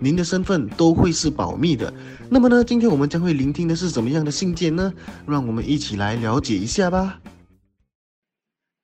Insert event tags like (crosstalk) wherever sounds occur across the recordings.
您的身份都会是保密的。那么呢，今天我们将会聆听的是怎么样的信件呢？让我们一起来了解一下吧。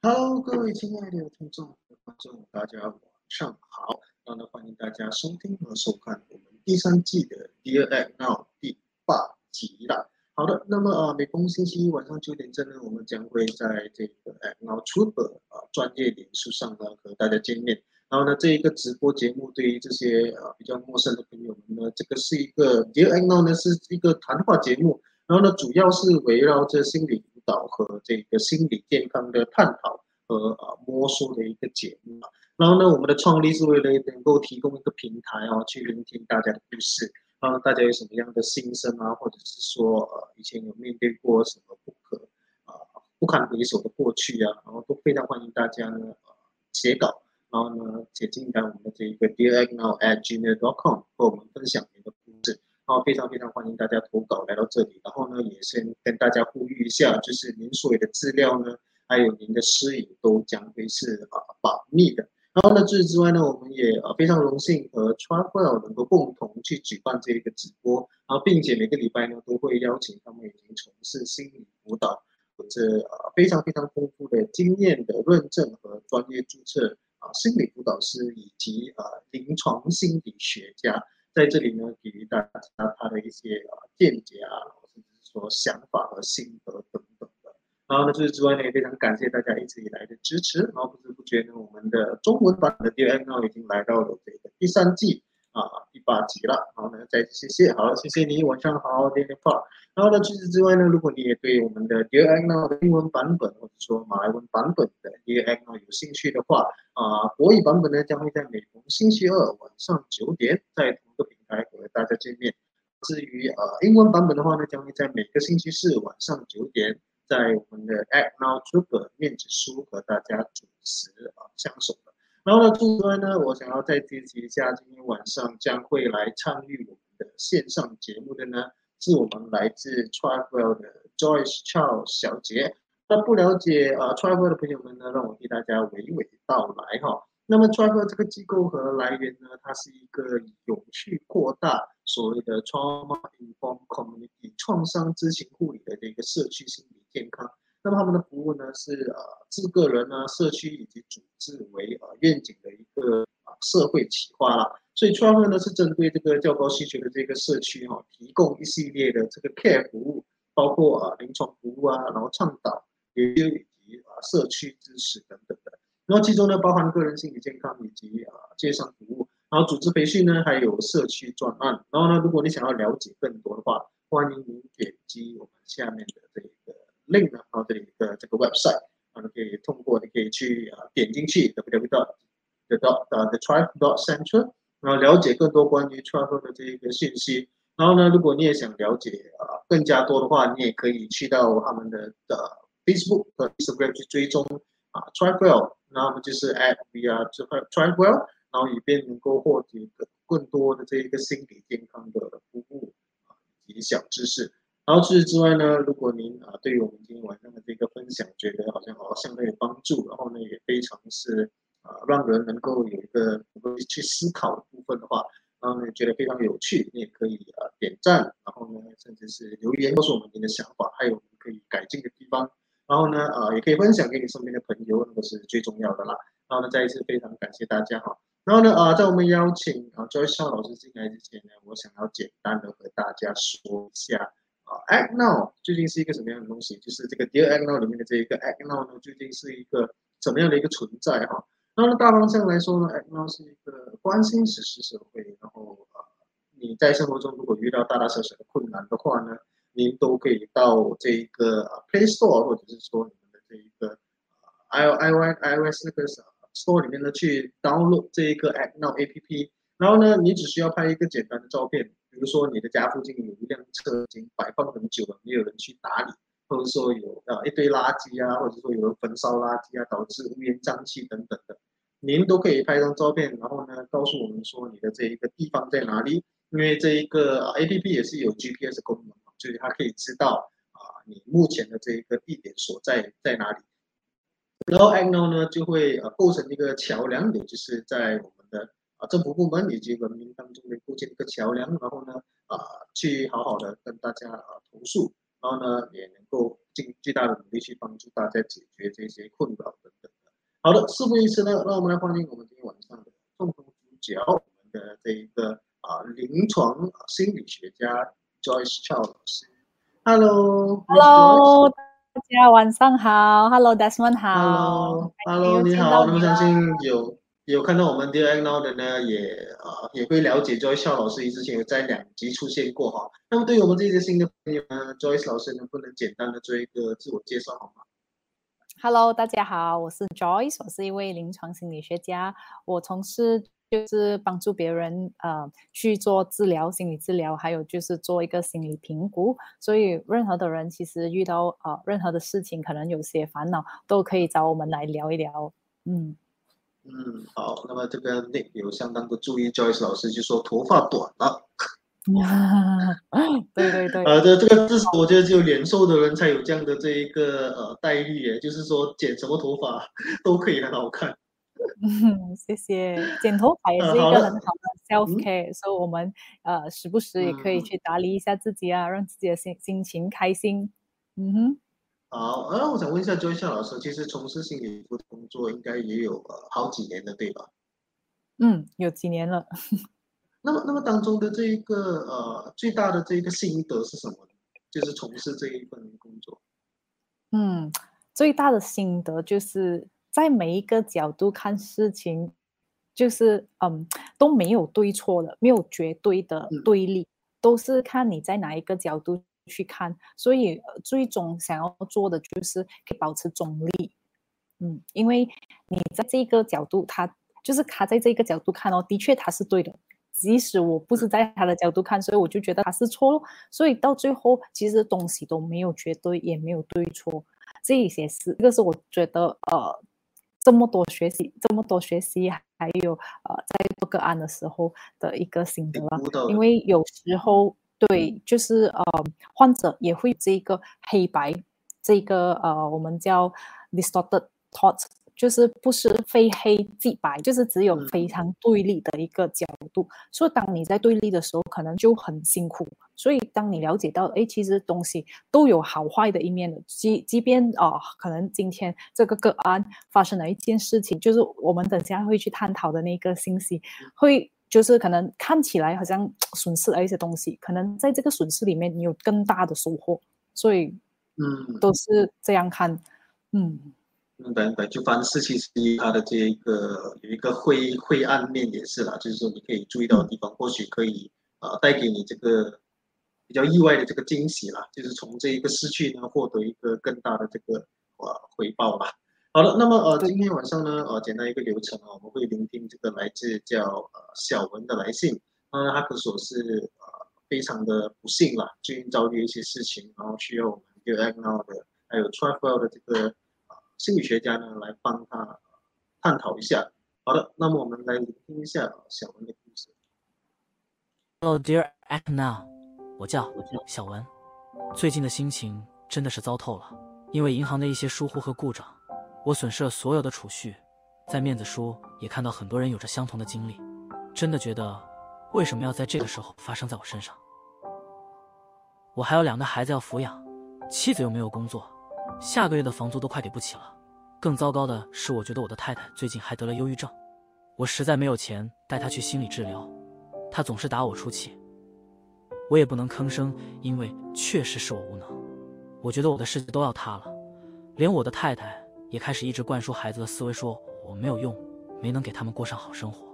Hello，各位亲爱的听众观众，大家晚上好。那呢，欢迎大家收听和收看我们第三季的 Dear Act Now 第八集了。好的，那么啊，每逢星期一晚上九点正呢，我们将会在这个 Act Now Tuber 啊专业脸书上呢和大家见面。然后呢，这一个直播节目对于这些呃比较陌生的朋友们呢，这个是一个 Dear Act Now 呢是一个谈话节目。然后呢，主要是围绕着心理辅导和这个心理健康的探讨和啊摸索的一个节目。然后呢，我们的创立是为了能够提供一个平台哦，去聆听大家的故事。然后，大家有什么样的心声啊，或者是说呃以前有面对过什么不可啊不堪回首的过去啊，然后都非常欢迎大家呢呃写稿，然后呢写进来我们的这一个 dearagnow@gmail.com 和我们分享您的故事。然后非常非常欢迎大家投稿来到这里，然后呢也先跟大家呼吁一下，就是您所有的资料呢，还有您的私隐都将会是啊保密的。然后呢，除此之外呢，我们也呃非常荣幸和 Travel 能够共同去举办这一个直播，然后并且每个礼拜呢都会邀请他们已经从事心理辅导，或者呃非常非常丰富的经验的认证和专业注册啊心理辅导师以及呃临床心理学家，在这里呢给予大家他的一些呃见解啊，甚至是说想法和心得等等的。然后呢，除此之外呢，也非常感谢大家一直以来的支持。然后不知不觉呢，我们的中文版的 D N L 已经来到了这个第三季啊第八集了。好，那，再次谢谢，好，谢谢你，晚上好 d a n i e 然后呢，除此之外呢，如果你也对我们的 Dear Agno 的英文版本或者说马来文版本的 Dear Agno 有兴趣的话，啊，国语版本呢将会在每逢星期二晚上九点在同一个平台和大家见面。至于呃英文版本的话呢，将会在每个星期四晚上九点。在我们的 Act Now Trooper 面子书和大家主持啊相守的。然后呢，另外呢，我想要再提及一下，今天晚上将会来参与我们的线上节目的呢，是我们来自 Travel 的 Joyce Chow 小姐。那不了解啊 Travel 的朋友们呢，让我替大家娓娓道来哈。那么 Travel 这个机构和来源呢，它是一个有序扩大所谓的 Trauma Informed Community 创伤知情护理的这个社区心理健康。那么他们的服务呢，是呃自个人呢、社区以及组织为呃愿景的一个啊社会企划啦。所以 Travel 呢是针对这个较高需求的这个社区哈，提供一系列的这个 care 服务，包括啊临床服务啊，然后倡导研究以及啊社区支持等等的。然后其中呢，包含个人心理健康以及啊介绍服务，然后组织培训呢，还有社区专案。然后呢，如果你想要了解更多的话，欢迎您点击我们下面的这 link，然后这里的这个 website，然后可以通过你可以去啊点进去 www the dot the tribe dot center，然后了解更多关于 travel 的这一个信息。然后呢，如果你也想了解啊更加多的话，你也可以去到他们的的 Facebook 和 Instagram 去追踪啊 travel。那么就是 at via try well，然后以便能够获得更多的这一个心理健康的服务啊以及小知识。然后除此之外呢，如果您啊对于我们今天晚上的这个分享觉得好像好相当有帮助，然后呢也非常是啊让人能够有一个能够去思考的部分的话，然后呢觉得非常有趣，你也可以啊点赞，然后呢甚至是留言告诉我们您的想法，还有可以改进的地方。然后呢，啊，也可以分享给你身边的朋友，那个是最重要的啦。然后呢，再一次非常感谢大家哈。然后呢，啊，在我们邀请啊 Joyce 老师进来之前呢，我想要简单的和大家说一下啊，Act Now 究竟是一个什么样的东西？就是这个 Dear Act Now 里面的这一个 Act Now 呢，究竟是一个怎么样的一个存在哈？然后呢，大方向来说呢，Act Now 是一个关心实时社会，然后呃，你在生活中如果遇到大大小小的困难的话呢？您都可以到这一个 Play Store，或者是说你们的这一个 i i y iOS 那个 Store 里面呢，去 download 这一个 Act Now A P P。然后呢，你只需要拍一个简单的照片，比如说你的家附近有一辆车已经摆放很久了，没有人去打理，或者说有啊一堆垃圾啊，或者说有人焚烧垃圾啊，导致乌烟瘴气等等的，您都可以拍张照片，然后呢告诉我们说你的这一个地方在哪里，因为这一个 A P P 也是有 G P S 功能嘛，就是它可以知道啊你目前的这一个地点所在在哪里，然后 Agno 呢就会呃构成一个桥梁，也就是在我们的啊政府部门以及人民当中的构建一个桥梁，然后呢啊去好好的跟大家啊投诉。然后呢，也能够尽最大的努力去帮助大家解决这些困扰等等的。好的，事不宜迟呢，让我们来欢迎我们今天晚上的共同主角，我们的这一个啊临床心理学家 Joyce Chow 老师。Hello，Hello，大家晚上好。Hello，Desmond 好。Hello，Hello，你好。那么相信有。有看到我们 Dear Now 的呢，也啊也会了解 Joyce 老师之前有在两集出现过哈。那么对于我们这些新的朋友呢，Joyce 老师能不能简单的做一个自我介绍好吗？Hello，大家好，我是 Joyce，我是一位临床心理学家，我从事就是帮助别人呃去做治疗、心理治疗，还有就是做一个心理评估。所以任何的人其实遇到呃任何的事情，可能有些烦恼，都可以找我们来聊一聊。嗯。嗯，好，那么这个 Nick 有相当的注意，Joyce 老师就说头发短了。(laughs) 对对对。呃，这这个至少我觉得只有脸瘦的人才有这样的这一个呃待遇耶，就是说剪什么头发都可以很好看。嗯，(laughs) 谢谢。剪头发也是一个很好的 self care，所以我们呃时不时也可以去打理一下自己啊，让自己的心心情开心。嗯哼。好，那我想问一下周一笑老师，其实从事心理服务工作应该也有呃好几年了，对吧？嗯，有几年了。(laughs) 那么，那么当中的这一个呃最大的这一个心得是什么呢？就是从事这一份工作。嗯，最大的心得就是在每一个角度看事情，就是嗯都没有对错的，没有绝对的对立，都是看你在哪一个角度。去看，所以最终想要做的就是可以保持中立，嗯，因为你在这个角度，他就是他在这个角度看哦，的确他是对的，即使我不是在他的角度看，所以我就觉得他是错，所以到最后其实东西都没有绝对，也没有对错，这一些是这个是我觉得呃这么多学习，这么多学习，还有呃在做个案的时候的一个心得，因为有时候。对，就是呃，患者也会这个黑白，这个呃，我们叫 distorted thoughts，就是不是非黑即白，就是只有非常对立的一个角度。所以当你在对立的时候，可能就很辛苦。所以当你了解到，哎，其实东西都有好坏的一面的，即即便啊，可能今天这个个案发生了一件事情，就是我们等下会去探讨的那个信息会。就是可能看起来好像损失了一些东西，可能在这个损失里面你有更大的收获，所以嗯，都是这样看，嗯，明白明白。就凡事其实它的这一个有一个灰灰暗面也是啦，就是说你可以注意到的地方，或许可以呃带给你这个比较意外的这个惊喜啦，就是从这一个失去呢获得一个更大的这个呃回报啦。好了，那么呃，今天晚上呢，呃，简单一个流程啊，我们会聆听这个来自叫呃小文的来信。那他可说是呃非常的不幸啦，最近遭遇一些事情，然后需要我们 u a c n o 的还有 Travel 的这个呃心理学家呢来帮他探讨一下。好的，那么我们来聆听一下小文的故事。Hello, dear a c n o 我叫我叫小文。最近的心情真的是糟透了，因为银行的一些疏忽和故障。我损失了所有的储蓄，在面子书也看到很多人有着相同的经历，真的觉得为什么要在这个时候发生在我身上？我还有两个孩子要抚养，妻子又没有工作，下个月的房租都快给不起了。更糟糕的是，我觉得我的太太最近还得了忧郁症，我实在没有钱带她去心理治疗，她总是打我出气，我也不能吭声，因为确实是我无能。我觉得我的世界都要塌了，连我的太太。也开始一直灌输孩子的思维，说我没有用，没能给他们过上好生活。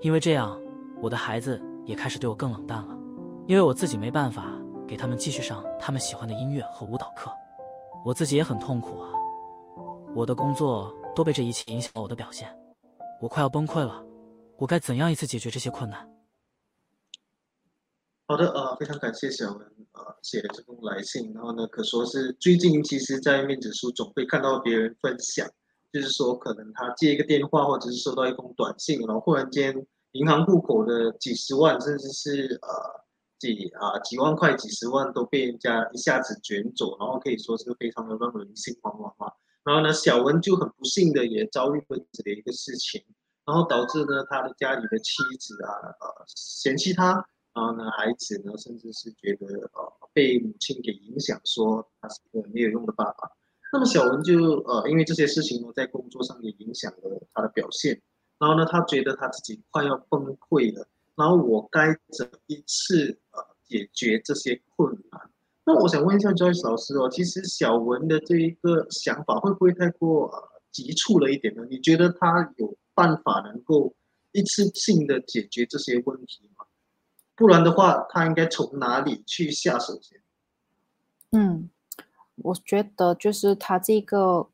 因为这样，我的孩子也开始对我更冷淡了。因为我自己没办法给他们继续上他们喜欢的音乐和舞蹈课，我自己也很痛苦啊。我的工作都被这一切影响了我的表现，我快要崩溃了。我该怎样一次解决这些困难？好的，呃，非常感谢小文呃写的这封来信，然后呢，可说是最近其实，在面子书总会看到别人分享，就是说可能他接一个电话，或者是收到一封短信，然后忽然间银行户口的几十万，甚至是呃几啊几万块、几十万都被人家一下子卷走，然后可以说是非常的让人心惶惶啊。然后呢，小文就很不幸的也遭遇过这的一个事情，然后导致呢他的家里的妻子啊呃嫌弃他。然后呢，孩子呢，甚至是觉得呃被母亲给影响，说他是一个没有用的爸爸。那么小文就呃因为这些事情呢，在工作上也影响了他的表现。然后呢，他觉得他自己快要崩溃了。然后我该怎一次呃解决这些困难？那我想问一下 Joyce 老师哦，其实小文的这一个想法会不会太过呃急促了一点呢？你觉得他有办法能够一次性的解决这些问题吗？不然的话，他应该从哪里去下手先？嗯，我觉得就是他这个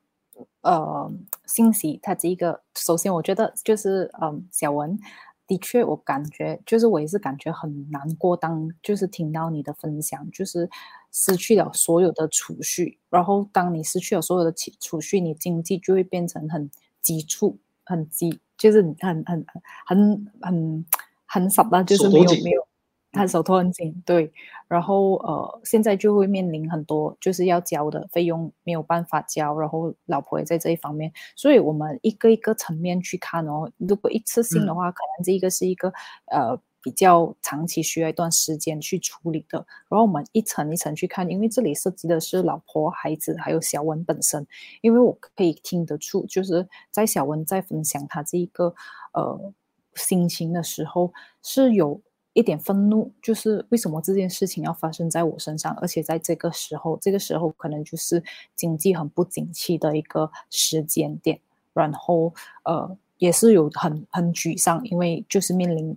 呃信息，他这一个首先，我觉得就是嗯，小文的确，我感觉就是我也是感觉很难过。当就是听到你的分享，就是失去了所有的储蓄，然后当你失去了所有的储储蓄，你经济就会变成很急促、很急，就是很很很很很少的，就是没有没有。他手头很紧，对，然后呃，现在就会面临很多就是要交的费用没有办法交，然后老婆也在这一方面，所以我们一个一个层面去看哦。如果一次性的话，可能这一个是一个呃比较长期需要一段时间去处理的。然后我们一层一层去看，因为这里涉及的是老婆、孩子还有小文本身，因为我可以听得出，就是在小文在分享他这一个呃心情的时候是有。一点愤怒，就是为什么这件事情要发生在我身上，而且在这个时候，这个时候可能就是经济很不景气的一个时间点，然后呃，也是有很很沮丧，因为就是面临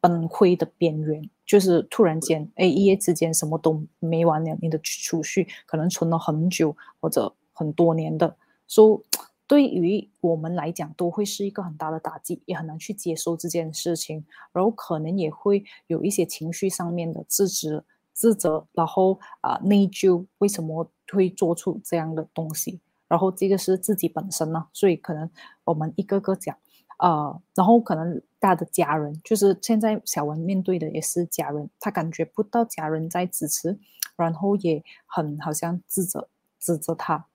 崩溃的边缘，就是突然间，哎，一夜之间什么都没完了，你的储蓄可能存了很久或者很多年的，说。对于我们来讲，都会是一个很大的打击，也很难去接受这件事情，然后可能也会有一些情绪上面的自责、自责，然后啊内疚，为什么会做出这样的东西？然后这个是自己本身呢，所以可能我们一个个讲，呃，然后可能他的家人，就是现在小文面对的也是家人，他感觉不到家人在支持，然后也很好像自责、指责他。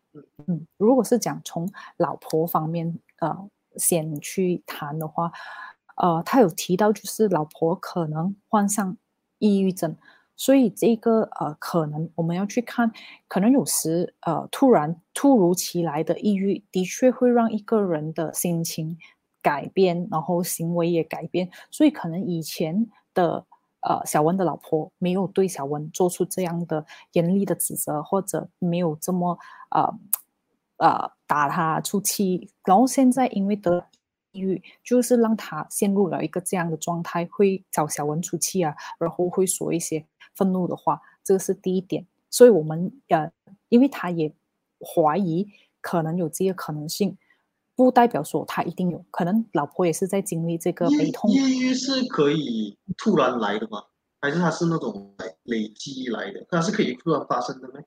嗯，如果是讲从老婆方面呃先去谈的话，呃，他有提到就是老婆可能患上抑郁症，所以这个呃可能我们要去看，可能有时呃突然突如其来的抑郁的确会让一个人的心情改变，然后行为也改变，所以可能以前的。呃，小文的老婆没有对小文做出这样的严厉的指责，或者没有这么呃呃打他出气，然后现在因为得抑郁，就是让他陷入了一个这样的状态，会找小文出气啊，然后会说一些愤怒的话，这个是第一点。所以我们呃，因为他也怀疑可能有这个可能性。不代表说他一定有可能，老婆也是在经历这个悲痛。抑郁是可以突然来的吗？还是他是那种累积来的？它是可以突然发生的吗？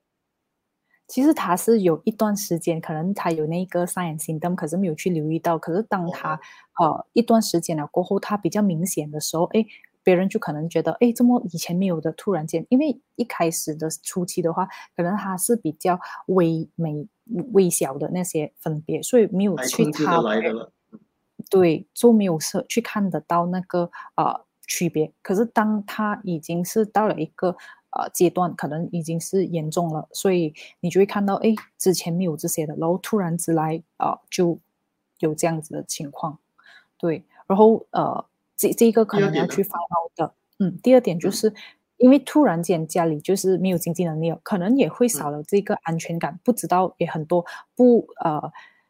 其实他是有一段时间，可能他有那个 sign symptom，可是没有去留意到。可是当他呃一段时间了过后，他比较明显的时候，哎，别人就可能觉得，哎，这么以前没有的，突然间，因为一开始的初期的话，可能他是比较微美。微小的那些分别，所以没有去他对，就没有是去看得到那个呃区别。可是当他已经是到了一个呃阶段，可能已经是严重了，所以你就会看到，哎，之前没有这些的，然后突然之来啊，就有这样子的情况。对，然后呃，这这个可能要去发到的。嗯，第二点就是。因为突然间家里就是没有经济能力了，可能也会少了这个安全感，不知道也很多不呃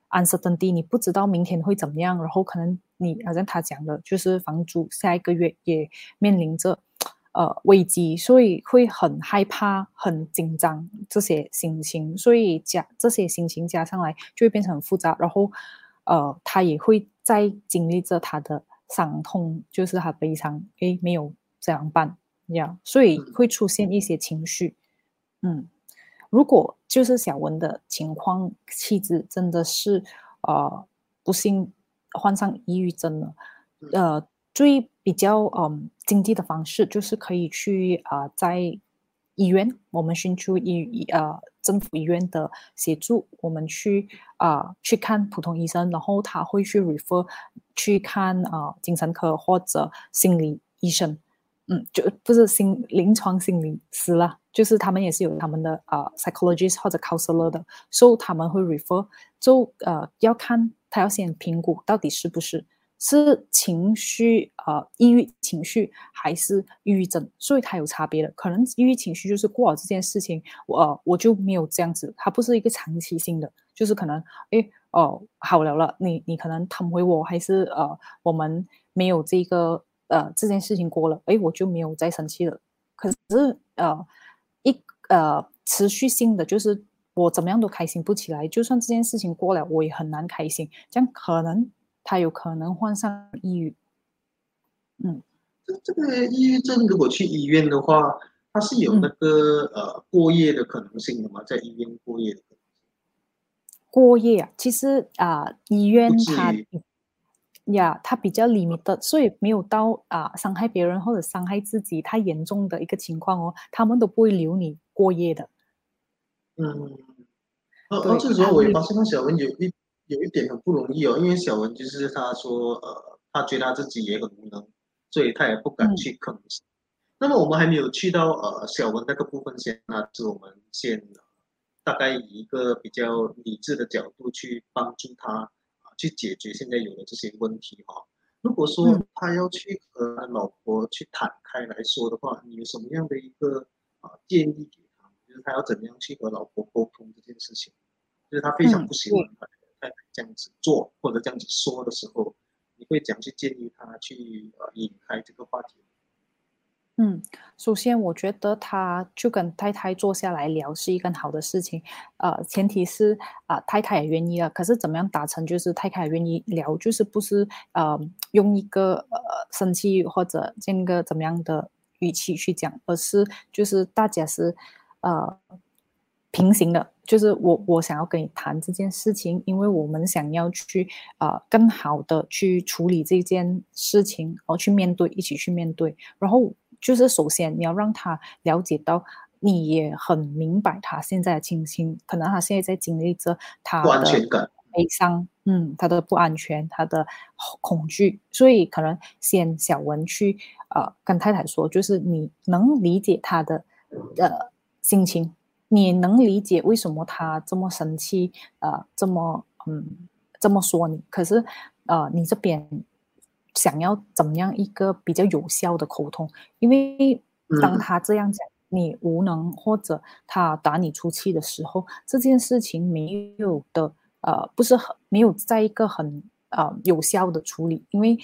安设登地，你不知道明天会怎么样，然后可能你好像他讲的，就是房租下一个月也面临着呃危机，所以会很害怕、很紧张这些心情，所以加这些心情加上来就会变成很复杂，然后呃他也会在经历着他的伤痛，就是他悲伤，诶没有这样办。呀，所以会出现一些情绪。嗯，如果就是小文的情况，妻子真的是呃不幸患上抑郁症了，呃，最比较嗯经济的方式就是可以去啊在医院，我们寻求医呃政府医院的协助，我们去啊去看普通医生，然后他会去 refer 去看啊精神科或者心理医生。嗯，就不是心临床心理师啦，就是他们也是有他们的呃 psychologist 或者 counselor 的，所以他们会 refer，就呃要看他要先评估到底是不是是情绪呃抑郁情绪还是抑郁症，所以它有差别的。可能抑郁情绪就是过了这件事情，我我就没有这样子，它不是一个长期性的，就是可能诶哦好了了，你你可能疼回我，还是呃我们没有这个。呃，这件事情过了，哎，我就没有再生气了。可是，呃，一呃，持续性的就是我怎么样都开心不起来。就算这件事情过了，我也很难开心。这样可能他有可能患上抑郁。嗯，这这个抑郁症如果去医院的话，他是有那个呃过夜的可能性的吗？在医院过夜的可能性？过夜啊，其实啊，医院他。呀，他比较里面的，所以没有到啊伤害别人或者伤害自己太严重的一个情况哦，他们都不会留你过夜的。嗯，而而这时候我也发现，小文有一有一点很不容易哦，因为小文就是他说，呃，他觉得他自己也很无能，所以他也不敢去吭声。那么我们还没有去到呃小文那个部分先，那是我们先大概以一个比较理智的角度去帮助他。去解决现在有的这些问题哈。如果说他要去和老婆去坦开来说的话，你有什么样的一个啊建议给他？就是他要怎么样去和老婆沟通这件事情？就是他非常不喜欢他太太这样子做或者这样子说的时候，你会怎样去建议他去呃引开这个话题？嗯，首先我觉得他就跟太太坐下来聊是一个好的事情，呃，前提是啊太太也愿意了。可是怎么样达成就是太太也愿意聊，就是不是呃用一个呃生气或者这个怎么样的语气去讲，而是就是大家是呃平行的，就是我我想要跟你谈这件事情，因为我们想要去呃更好的去处理这件事情，然后去面对，一起去面对，然后。就是首先你要让他了解到，你也很明白他现在的情形，可能他现在在经历着他的悲伤，嗯，他的不安全，他的恐惧，所以可能先小文去呃跟太太说，就是你能理解他的呃心情，你能理解为什么他这么生气，呃，这么嗯这么说你，可是呃你这边。想要怎么样一个比较有效的沟通？因为当他这样讲，你无能或者他打你出气的时候，这件事情没有的，呃，不是很没有在一个很呃有效的处理。因为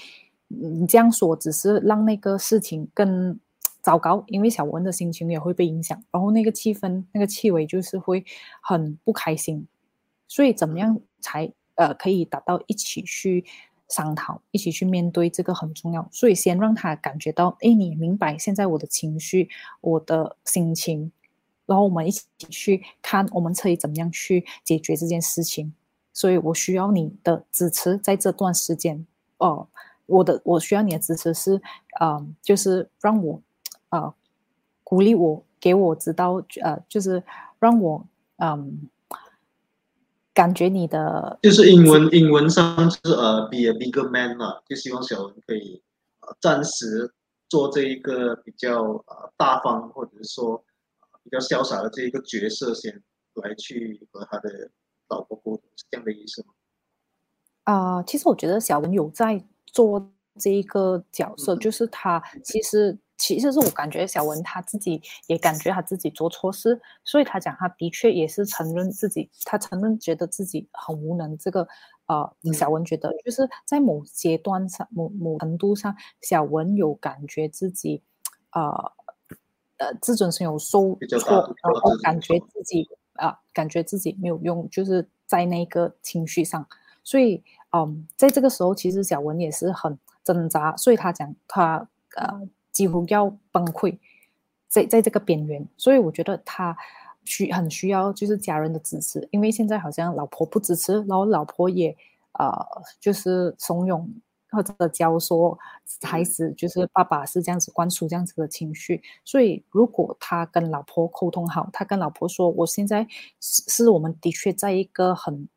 你这样说，只是让那个事情更糟糕，因为小文的心情也会被影响，然后那个气氛、那个气味就是会很不开心。所以怎么样才呃可以达到一起去？商讨，一起去面对这个很重要，所以先让他感觉到，哎，你明白现在我的情绪，我的心情，然后我们一起去看，我们可以怎么样去解决这件事情。所以我需要你的支持，在这段时间，哦，我的我需要你的支持是，嗯，就是让我，呃，鼓励我，给我知道，呃，就是让我，嗯。感觉你的就是英文，英文上是呃，be a bigger man 嘛，就希望小文可以呃暂时做这一个比较呃大方或者是说比较潇洒的这一个角色先来去和他的老婆沟通，是这样的意思吗？啊，其实我觉得小文有在做这一个角色，就是他其实。其实是我感觉小文他自己也感觉他自己做错事，所以他讲他的确也是承认自己，他承认觉得自己很无能。这个呃，小文觉得就是在某阶段上、某某程度上，小文有感觉自己呃呃自尊心有受挫，然后感觉自己啊感觉自己没有用，就是在那个情绪上。所以嗯，在这个时候，其实小文也是很挣扎，所以他讲他呃。几乎要崩溃，在在这个边缘，所以我觉得他需很需要就是家人的支持，因为现在好像老婆不支持，然后老婆也呃就是怂恿或者教唆孩子就是爸爸是这样子灌输这样子的情绪，所以如果他跟老婆沟通好，他跟老婆说我现在是是我们的确在一个很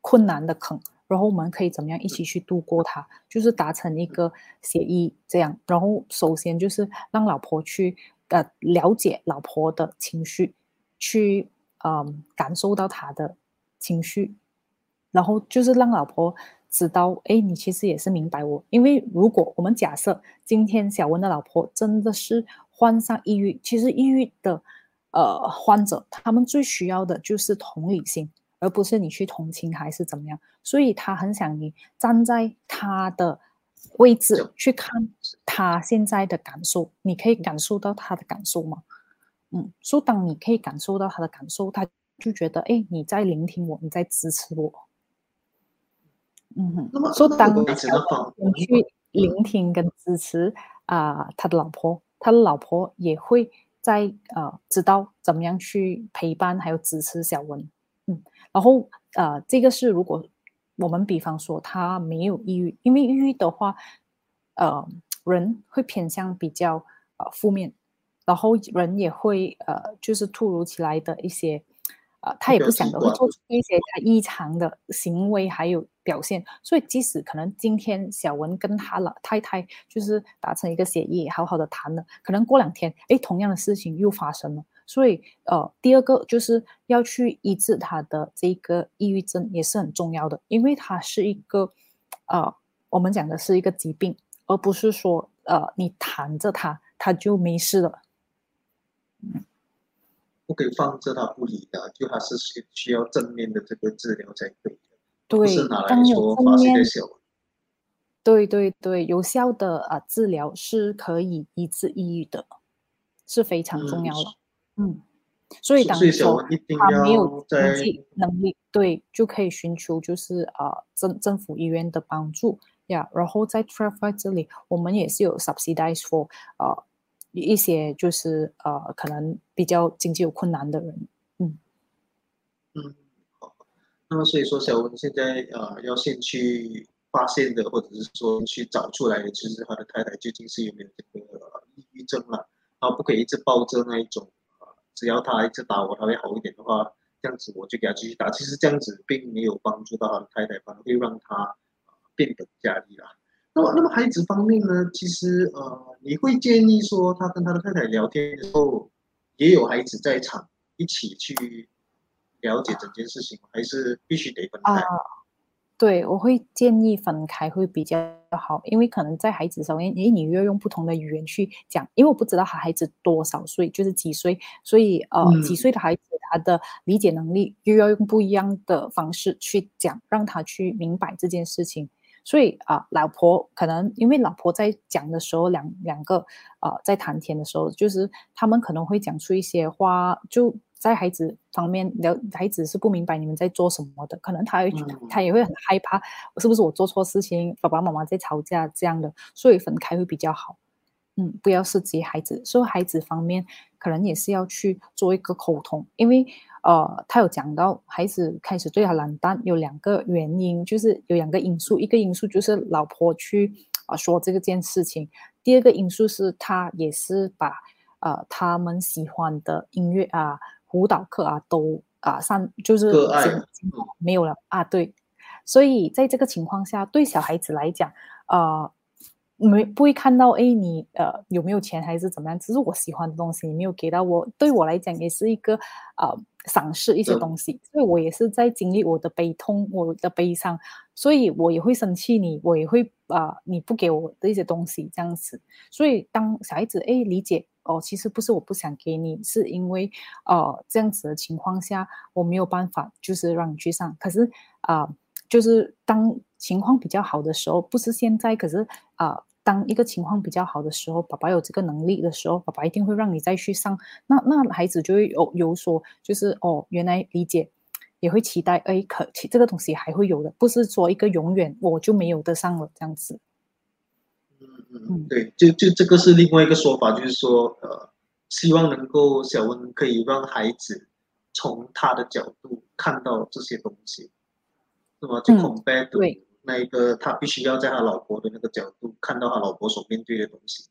困难的坑。然后我们可以怎么样一起去度过它？就是达成一个协议，这样。然后首先就是让老婆去呃了解老婆的情绪，去嗯感受到她的情绪，然后就是让老婆知道，哎，你其实也是明白我。因为如果我们假设今天小文的老婆真的是患上抑郁，其实抑郁的呃患者，他们最需要的就是同理心。而不是你去同情还是怎么样，所以他很想你站在他的位置去看他现在的感受，你可以感受到他的感受吗？嗯，所以当你可以感受到他的感受，他就觉得哎，你在聆听我，你在支持我。嗯哼，所以当你去聆听跟支持啊，他的老婆，他的老婆也会在呃知道怎么样去陪伴还有支持小文。嗯，然后呃，这个是如果我们比方说他没有抑郁，因为抑郁的话，呃，人会偏向比较呃负面，然后人也会呃，就是突如其来的一些，呃，他也不想的会做出一些他异常的行为还有表现，所以即使可能今天小文跟他老太太就是达成一个协议，好好的谈了，可能过两天，哎，同样的事情又发生了。所以，呃，第二个就是要去医治他的这个抑郁症也是很重要的，因为它是一个，呃，我们讲的是一个疾病，而不是说，呃，你谈着他，他就没事了。嗯，不可以放着他不理的，就还是需需要正面的这个治疗才可以。对，是拿来说发泄小。对对对，有效的啊治疗是可以医治抑郁的，是非常重要的。嗯，所以当说他没有经济能力，对，就可以寻求就是啊政政府医院的帮助呀。然后在 t r a f i c 这里，我们也是有 subsidize for 呃一些就是呃可能比较经济有困难的人。嗯嗯，好。那么所以说，小文现在呃要先去发现的，或者是说去找出来，就是他的太太究竟是有没有这个抑郁症了，啊，不可以一直抱着那一种。只要他一直打我，他会好一点的话，这样子我就给他继续打。其实这样子并没有帮助到他的太太，反而会让他变本加厉啦。那么，那么孩子方面呢？其实呃，你会建议说他跟他的太太聊天的时候，也有孩子在场，一起去了解整件事情，还是必须得分开？对，我会建议分开会比较好，因为可能在孩子上面，诶，你要用不同的语言去讲，因为我不知道他孩子多少岁，就是几岁，所以呃，几岁的孩子他的理解能力又要用不一样的方式去讲，让他去明白这件事情。所以啊，老婆可能因为老婆在讲的时候，两两个呃在谈天的时候，就是他们可能会讲出一些话就。在孩子方面，了孩子是不明白你们在做什么的，可能他他也会很害怕，是不是我做错事情，爸爸妈妈在吵架这样的，所以分开会比较好。嗯，不要涉及孩子，所以孩子方面可能也是要去做一个沟通，因为呃，他有讲到孩子开始对他冷淡有两个原因，就是有两个因素，一个因素就是老婆去啊说这个件事情，第二个因素是他也是把呃他们喜欢的音乐啊。舞蹈课啊，都啊上就是没有了。啊，对，所以在这个情况下，对小孩子来讲，呃，没不会看到哎，你呃有没有钱还是怎么样？只是我喜欢的东西，你没有给到我，对我来讲也是一个呃赏识一些东西，所以我也是在经历我的悲痛，我的悲伤，所以我也会生气你，我也会啊你不给我的一些东西这样子，所以当小孩子哎理解。哦，其实不是我不想给你，是因为呃这样子的情况下，我没有办法就是让你去上。可是啊，就是当情况比较好的时候，不是现在，可是啊，当一个情况比较好的时候，爸爸有这个能力的时候，爸爸一定会让你再去上。那那孩子就会有有所就是哦，原来理解，也会期待，哎，可这个东西还会有的，不是说一个永远我就没有得上了这样子。嗯嗯，对，就就这个是另外一个说法，就是说，呃，希望能够小温可以让孩子从他的角度看到这些东西，那么就 compare 对。那一个他必须要在他老婆的那个角度看到他老婆所面对的东西，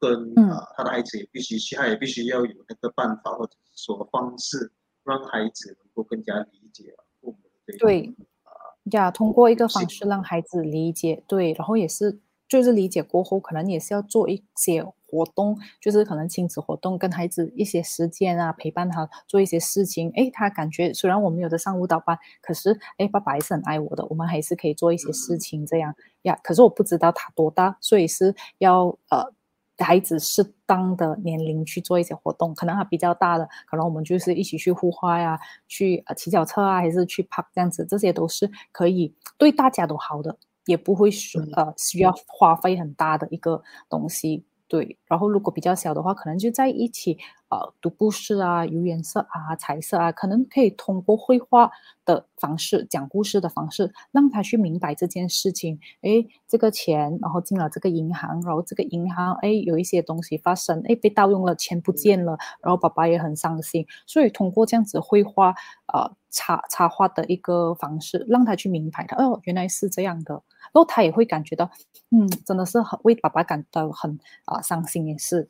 跟嗯。啊他的孩子也必须去，他也必须要有那个办法或者说方式，让孩子能够更加理解父母对啊呀，通过一个方式让孩子理解，对，然后也是就是理解过后，可能也是要做一些活动，就是可能亲子活动，跟孩子一些时间啊，陪伴他做一些事情。诶，他感觉虽然我没有的上舞蹈班，可是诶，爸爸还是很爱我的，我们还是可以做一些事情这样呀。可是我不知道他多大，所以是要呃。孩子适当的年龄去做一些活动，可能他比较大的，可能我们就是一起去户外啊，去呃骑脚车啊，还是去 park 这样子，这些都是可以对大家都好的，也不会是嗯呃需要花费很大的一个东西。对，然后如果比较小的话，可能就在一起呃读故事啊、有颜色啊、彩色啊，可能可以通过绘画的方式、讲故事的方式，让他去明白这件事情。诶，这个钱然后进了这个银行，然后这个银行诶有一些东西发生，诶被盗用了，钱不见了，然后爸爸也很伤心。所以通过这样子绘画呃插插画的一个方式，让他去明白他哦原来是这样的。然后他也会感觉到，嗯，真的是很为爸爸感到很啊、伤心，也是，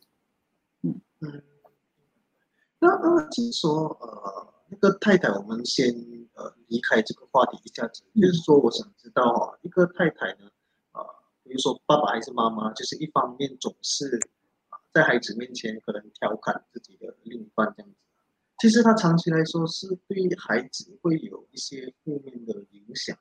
嗯嗯，那那听说呃，那个太太，我们先呃离开这个话题一下子，就是说，我想知道啊，一个太太呢，呃，比如说爸爸还是妈妈，就是一方面总是在孩子面前可能调侃自己的另一半这样子，其实他长期来说是对孩子会有一些负面的影响？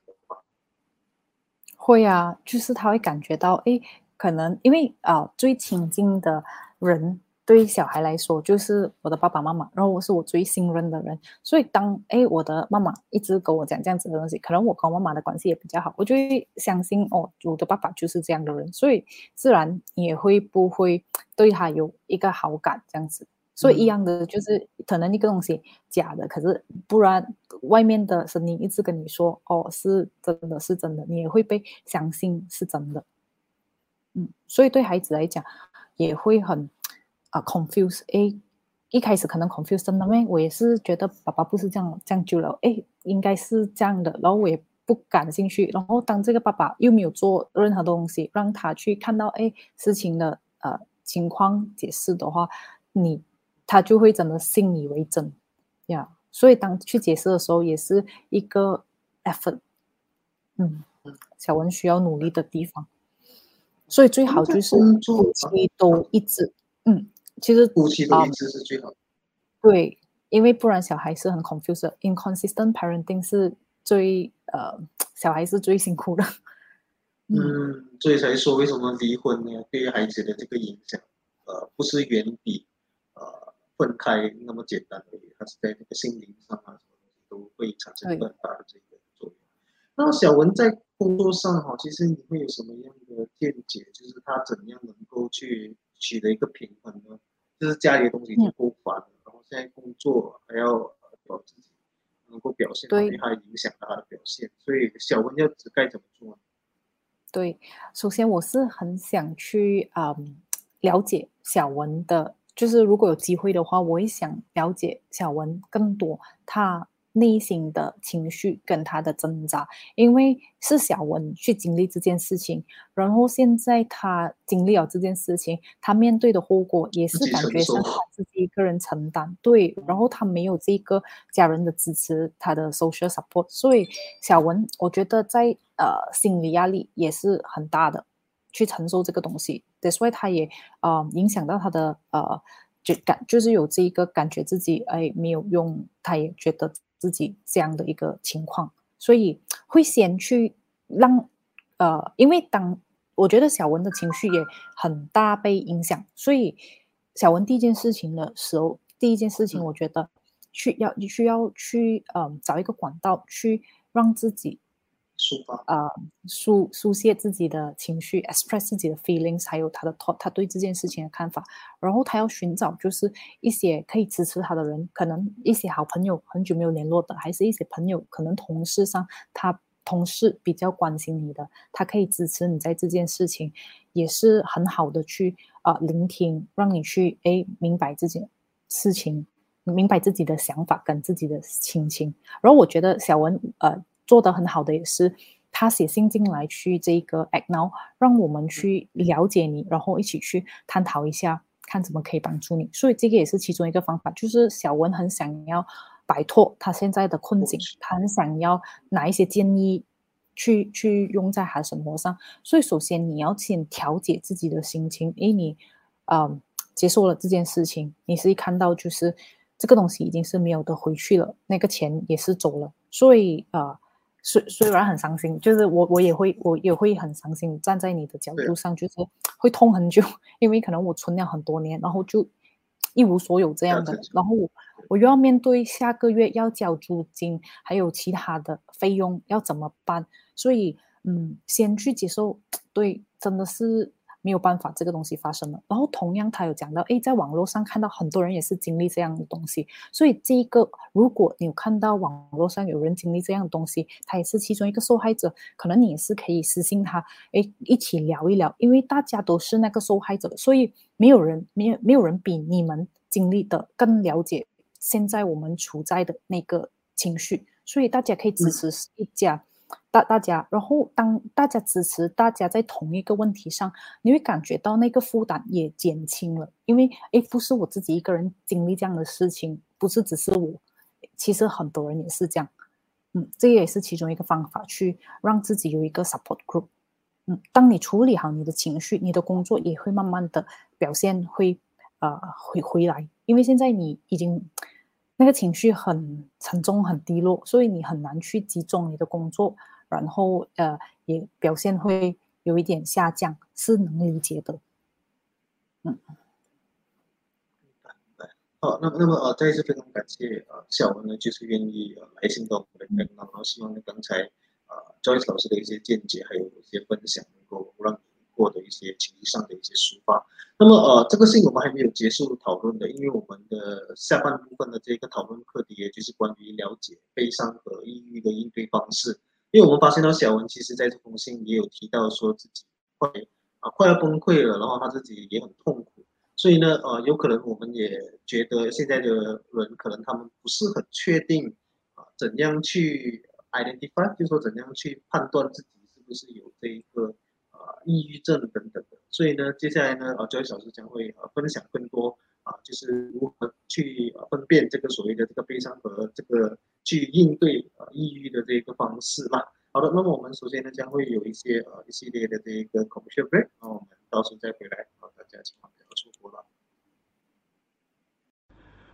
会啊，就是他会感觉到，哎，可能因为啊、最亲近的人对小孩来说就是我的爸爸妈妈，然后我是我最信任的人，所以当哎我的妈妈一直跟我讲这样子的东西，可能我跟我妈妈的关系也比较好，我就会相信哦，我的爸爸就是这样的人，所以自然也会不会对他有一个好感这样子。所以一样的，就是可能一个东西假的，可是不然外面的声音一直跟你说哦是真的是真的，你也会被相信是真的。嗯，所以对孩子来讲也会很啊、confuse。诶，一开始可能 confuse 真的咩？我也是觉得爸爸不是这样这样久了，哎，应该是这样的，然后我也不感兴趣。然后当这个爸爸又没有做任何东西让他去看到哎事情的呃情况解释的话，你他就会真的信以为真呀。所以当去解释的时候，也是一个 effort。嗯，小文需要努力的地方。所以最好就是夫妻都一致。嗯，其实夫妻都啊一致是最好的。对，因为不然小孩是很 confused 的。inconsistent parenting 是最呃，小孩是最辛苦的。嗯，嗯，所以才说为什么离婚呢？对于孩子的这个影响，呃，不是远比呃分开那么简单而已，它是在那个心灵上啊，什么东西都会产生对很大的这个作用。那小文在工作上哈，其实你会有什么样的见解？就是他怎样能够去取得一个平衡呢？就是家里的东西已经嗯够烦了，然后现在工作还要呃保自己能够表现好，对他影响到他的表现，所以小文要该怎么做呢？对，首先我是很想去嗯了解小文的，就是如果有机会的话，我也想了解小文更多他内心的情绪跟他的挣扎，因为是小文去经历这件事情，然后现在他经历了这件事情，他面对的后果也是感觉是受他自己一个人承担，对，然后他没有这个家人的支持，他的 social support，所以小文我觉得在呃心理压力也是很大的，去承受这个东西，that's why 他也呃影响到他的呃就感就是有这一个感觉自己哎没有用，他也觉得自己这样的一个情况，所以会先去让呃，因为当我觉得小文的情绪也很大被影响，所以小文第一件事情的时候，第一件事情嗯。我觉得去要需要去嗯找一个管道去让自己抒发。呃抒抒泄自己的情绪，express 自己的 feelings，还有他的 thought，他对这件事情的看法。然后他要寻找就是一些可以支持他的人，可能一些好朋友很久没有联络的，还是一些朋友，可能同事上他同事比较关心你的，他可以支持你在这件事情，也是很好的去啊聆听，让你去哎明白这件事情，明白自己的想法跟自己的心情。然后我觉得小文呃做的很好的也是，他写信进来去这个 act now，让我们去了解你，然后一起去探讨一下，看怎么可以帮助你。所以这个也是其中一个方法，就是小文很想要。摆脱他现在的困境，他很想要拿一些建议去去用在他生活上。所以，首先你要先调节自己的心情，因为你，嗯，接受了这件事情，你是一看到就是这个东西已经是没有的回去了，那个钱也是走了。所以，呃，虽虽然很伤心，就是我我也会我也会很伤心。站在你的角度上，就是会痛很久，因为可能我存了很多年，然后就。一无所有这样的，然后我我又要面对下个月要交租金，还有其他的费用要怎么办？所以，嗯，先去接受，对，真的是。没有办法，这个东西发生了。然后同样，他有讲到，哎，在网络上看到很多人也是经历这样的东西。所以这一个，如果你有看到网络上有人经历这样的东西，他也是其中一个受害者，可能你也是可以私信他，哎，一起聊一聊，因为大家都是那个受害者，所以没有人，没有没有人比你们经历的更了解现在我们处在的那个情绪，所以大家可以支持一家。大大家，然后当大家支持，大家在同一个问题上，你会感觉到那个负担也减轻了。因为，哎，不是我自己一个人经历这样的事情，不是只是我，其实很多人也是这样。嗯，这也是其中一个方法，去让自己有一个 support group。嗯，当你处理好你的情绪，你的工作也会慢慢的表现会，呃，回回来。因为现在你已经那个情绪很沉重、很低落，所以你很难去集中你的工作。然后呃，也表现会有一点下降，是能理解的。嗯，好，那那么呃，再一次非常感谢呃小文呢，就是愿意呃来信到我们的然后希望呢刚才呃 Joyce 老师的一些见解，还有一些分享，能够让你获得一些情绪上的一些抒发。那么呃，这个信我们还没有结束讨论的，因为我们的下半部分的这个讨论课题，也就是关于了解悲伤和抑郁的应对方式。因为我们发现到小文其实在这封信也有提到说自己快啊快要崩溃了，然后他自己也很痛苦，所以呢呃有可能我们也觉得现在的人可能他们不是很确定啊怎样去 identify，就说怎样去判断自己是不是有这一个啊抑郁症等等的，所以呢接下来呢啊这位小师将会呃分享更多啊就是如何去啊分辨这个所谓的这个悲伤和这个。去应对呃抑郁的这个方式啦。好的，那么我们首先呢将会有一些呃一系列的这个 computer break，那我们到时候再回来，好，大家千万不要错过了。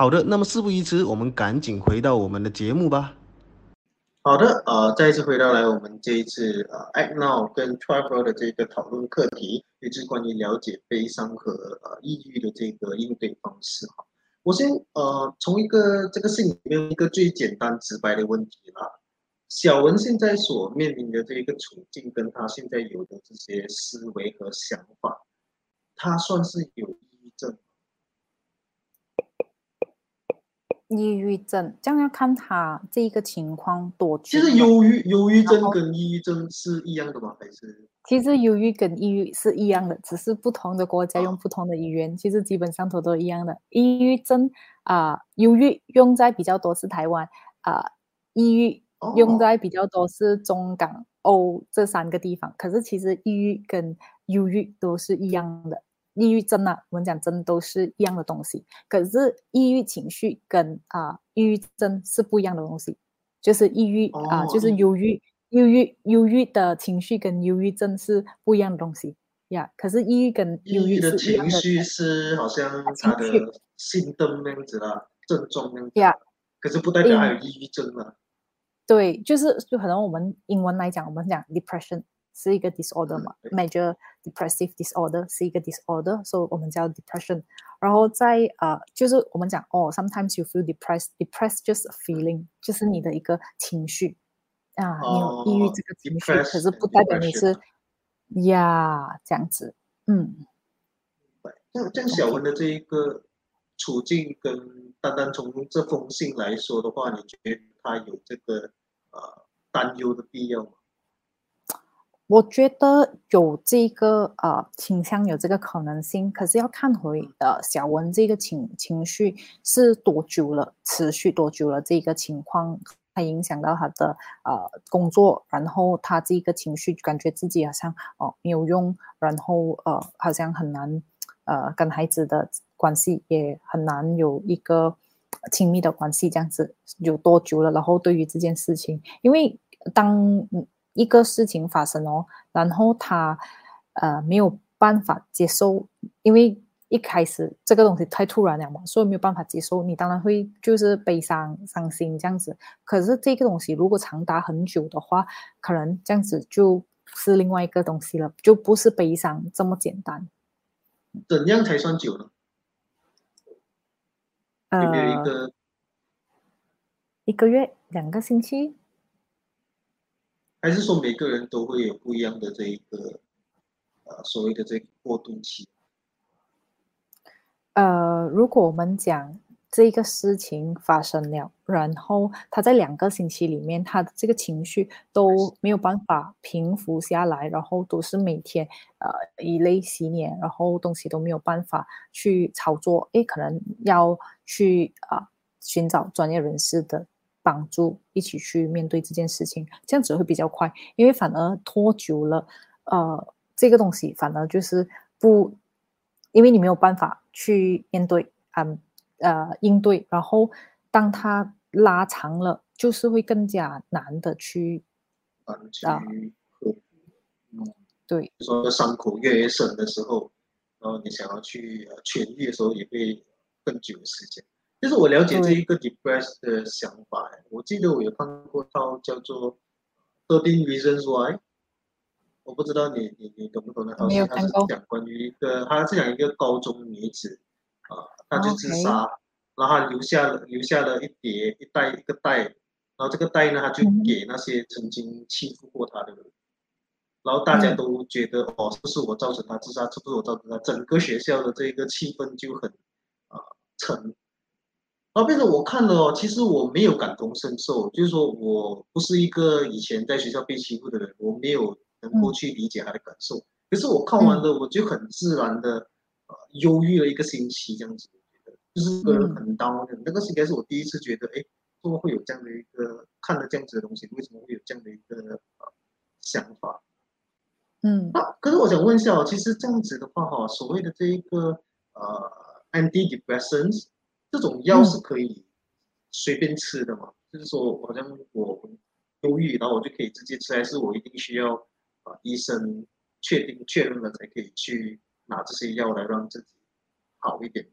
好的，那么事不宜迟，我们赶紧回到我们的节目吧。好的，呃，再一次回到来我们这一次呃 Act Now 跟 Travel 的这个讨论课题，也就是关于了解悲伤和呃抑郁的这个应对方式哈。我先呃，从一个这个信里面一个最简单直白的问题啦，小文现在所面临的这一个处境，跟他现在有的这些思维和想法，他算是有抑郁症。这样要看他这一个情况多久。其实忧郁忧郁症跟抑郁症是一样的吗？还是？其实忧郁跟抑郁是一样的，只是不同的国家用不同的语言，其实基本上都都一样的。抑郁症啊，忧郁用在比较多是台湾啊，抑郁用在比较多是中港欧这三个地方。可是其实抑郁跟忧郁都是一样的，抑郁症啊，我们讲真都是一样的东西。可是抑郁情绪跟啊抑郁症是不一样的东西，就是抑郁啊，就是忧郁。忧郁、忧郁的情绪跟忧郁症是不一样的东西呀。可是抑郁跟忧郁的情绪是好像他的心灯那样子啦，症状那样子。呀。可是不代表还有抑郁症啊。对，就是就可能我们英文来讲，我们讲 depression 是一个 disorder 嘛，major depressive disorder 是一个 disorder，所以我们叫 depression。然后在呃，就是我们讲哦，sometimes you feel depressed，depressed just a feeling，就是你的一个情绪啊，你有抑郁这个情绪，可是不代表你是呀这样子，嗯。像像小文的这一个处境，跟单单从这封信来说的话，你觉得他有这个呃担忧的必要吗？我觉得有这个呃倾向，有这个可能性，可是要看回呃小文这个情情绪是多久了，持续多久了，这个情况它影响到他的呃工作，然后他这个情绪感觉自己好像哦没有用，然后呃好像很难呃跟孩子的关系也很难有一个亲密的关系，这样子有多久了？然后对于这件事情，因为当一个事情发生哦，然后他呃没有办法接受，因为一开始这个东西太突然了嘛，所以没有办法接受。你当然会就是悲伤、伤心这样子。可是这个东西如果长达很久的话，可能这样子就是另外一个东西了，就不是悲伤这么简单。怎样才算久呢？有没有一个一个月、两个星期？还是说每个人都会有不一样的这一个，呃，所谓的这个过渡期。呃，如果我们讲这个事情发生了，然后他在两个星期里面，他的这个情绪都没有办法平复下来，然后都是每天呃以泪洗脸，然后东西都没有办法去操作，诶，可能要去啊寻找专业人士的。帮助一起去面对这件事情，这样子会比较快。因为反而拖久了，呃，这个东西反而就是不，因为你没有办法去面对，嗯，呃，应对。然后当它拉长了，就是会更加难的去啊，嗯，对，说伤口越越深的时候，然后你想要去痊愈的时候，也会更久的时间。就是我了解这一个 depressed 的想法，我记得我有看过套叫做《Thirteen Reasons Why》，我不知道你你你懂不懂那套戏？它是讲关于一个，他是讲一个高中女子啊，她就自杀，然后她留下了留下了一叠一袋一个袋，然后这个袋呢，她就给那些曾经欺负过她的人，然后大家都觉得哦，是不是我造成她自杀？是不是我造成她？整个学校的这个气氛就很啊沉。然后变成我看了哦，其实我没有感同身受，就是说我不是一个以前在学校被欺负的人，我没有能够去理解他的感受。可是我看完了，我就很自然的呃忧郁了一个星期这样子，觉得就是个人很 down 的。那个应该是我第一次觉得，哎，怎么会有这样的一个看了这样子的东西？为什么会有这样的一个呃想法？嗯，那可是我想问一下哦，其实这样子的话哈，所谓的这一个呃 antidepressants。这种药是可以随便吃的吗？就是说，好像我忧郁，然后我就可以直接吃，还是我一定需要啊医生确定确认了才可以去拿这些药来让自己好一点？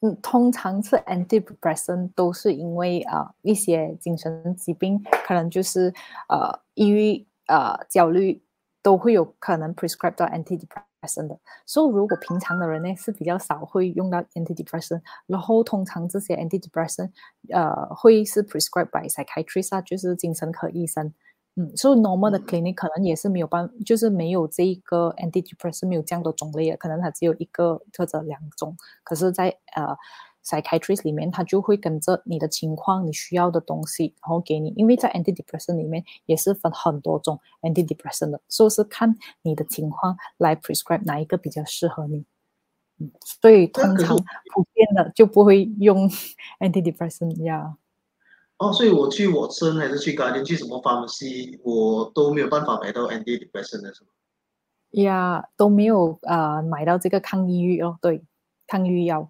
嗯，通常是 antidepressant 都是因为啊一些精神疾病，可能就是呃抑郁、呃焦虑都会有可能 prescribe 到 antidepressant。的，所以如果平常的人呢是比较少会用到 antidepressant，然后通常这些 antidepressant，呃，会是 prescribed by psychiatrist 啊，就是精神科医生，嗯，所以 normal 的 clinic 可能也是没有办，就是没有这一个 antidepressant 没有这样的种类的，可能它只有一个或者两种，可是，在呃。Psychiatrist 里面，他就会跟着你的情况，你需要的东西，然后给你。因为在 antidepressant 里面也是分很多种 antidepressant 的，所以是看你的情况来 prescribe 哪一个比较适合你。嗯，所以通常普遍的就不会用 (laughs) antidepressant 呀。哦，所以我去我村还是去 garden 去什么 pharmacy，我都没有办法买到 antidepressant 的是吗？呀，都没有啊，买到这个抗抑郁哦，对，抗抑郁药。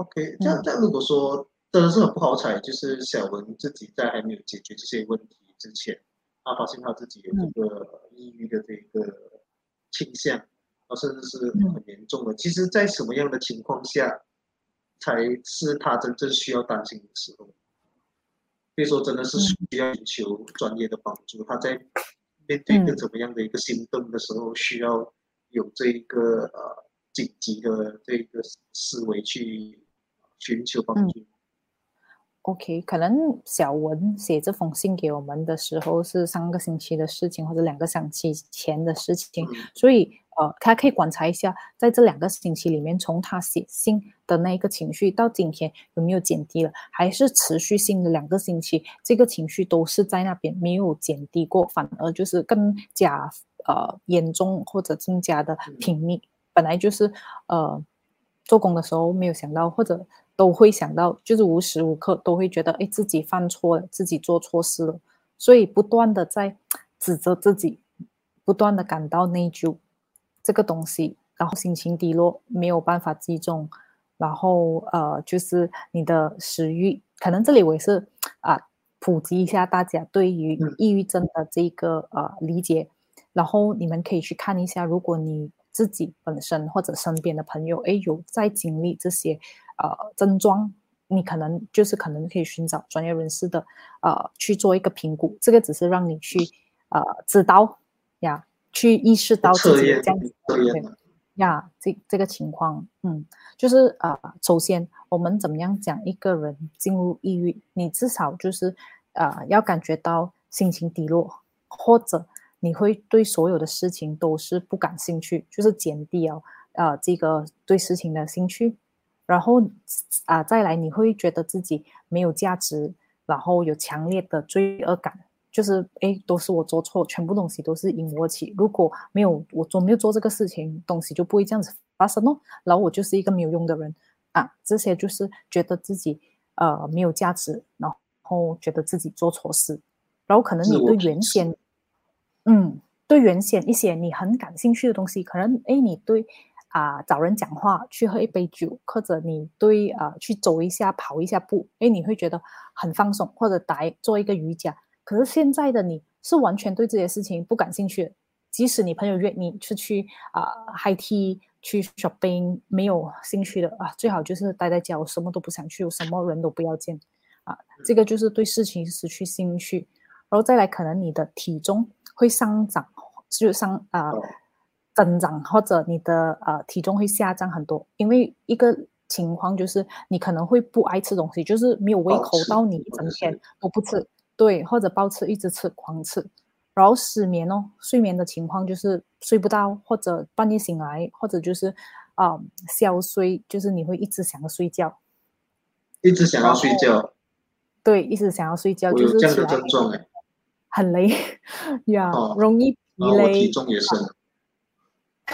OK，这样这样，如果说真的是很不好彩，就是小文自己在还没有解决这些问题之前，他发现他自己有这个抑郁的这个倾向，啊，甚至是很严重的。其实，在什么样的情况下才是他真正需要担心的时候？所以说真的是需要寻求专业的帮助。他在面对一个怎么样的一个心动的时候，需要有这一个呃紧急的这个思维去寻求帮助。OK，可能小文写这封信给我们的时候是上个星期的事情，或者两个星期前的事情，所以呃，他可以观察一下，在这两个星期里面，从他写信的那一个情绪到今天有没有减低了，还是持续性的两个星期，这个情绪都是在那边没有减低过，反而就是更加呃严重或者更加的频密。本来就是呃做工的时候没有想到，或者。都会想到，就是无时无刻都会觉得，哎，自己犯错了，自己做错事了，所以不断的在指责自己，不断的感到内疚，这个东西，然后心情低落，没有办法集中，然后呃，就是你的食欲，可能这里我也是啊，普及一下大家对于抑郁症的这个呃理解，然后你们可以去看一下，如果你自己本身或者身边的朋友，哎，有在经历这些。呃，症状你可能就是可能可以寻找专业人士的，呃，去做一个评估。这个只是让你去呃知道呀，去意识到自己这样子对呀，这这个情况，嗯，就是呃，首先我们怎么样讲一个人进入抑郁，你至少就是呃要感觉到心情低落，或者你会对所有的事情都是不感兴趣，就是减低哦呃这个对事情的兴趣。然后啊，再来你会觉得自己没有价值，然后有强烈的罪恶感，就是哎，都是我做错，全部东西都是因我起。如果没有我做没有做这个事情，东西就不会这样子发生哦。然后我就是一个没有用的人啊，这些就是觉得自己呃没有价值，然后觉得自己做错事，然后可能你对原先嗯对原先一些你很感兴趣的东西，可能哎你对。啊，找人讲话，去喝一杯酒，或者你对啊，去走一下、跑一下步，哎，你会觉得很放松，或者来做一个瑜伽。可是现在的你是完全对这些事情不感兴趣的，即使你朋友约你出去啊，high tea 去 shopping，没有兴趣的啊，最好就是待在家，我什么都不想去，我什么人都不要见啊，这个就是对事情失去兴趣。然后再来，可能你的体重会上涨，就上啊。增长或者你的呃体重会下降很多，因为一个情况就是你可能会不爱吃东西，就是没有胃口到你一整天都不吃，对，或者暴吃一直吃狂吃，然后失眠哦，睡眠的情况就是睡不到，或者半夜醒来，或者就是啊消睡，就是你会一直想要睡觉，一直想要睡觉，对，一直想要睡觉，就是这样的症状哎，很累 (laughs) (laughs) 呀，容易疲累，体重也是。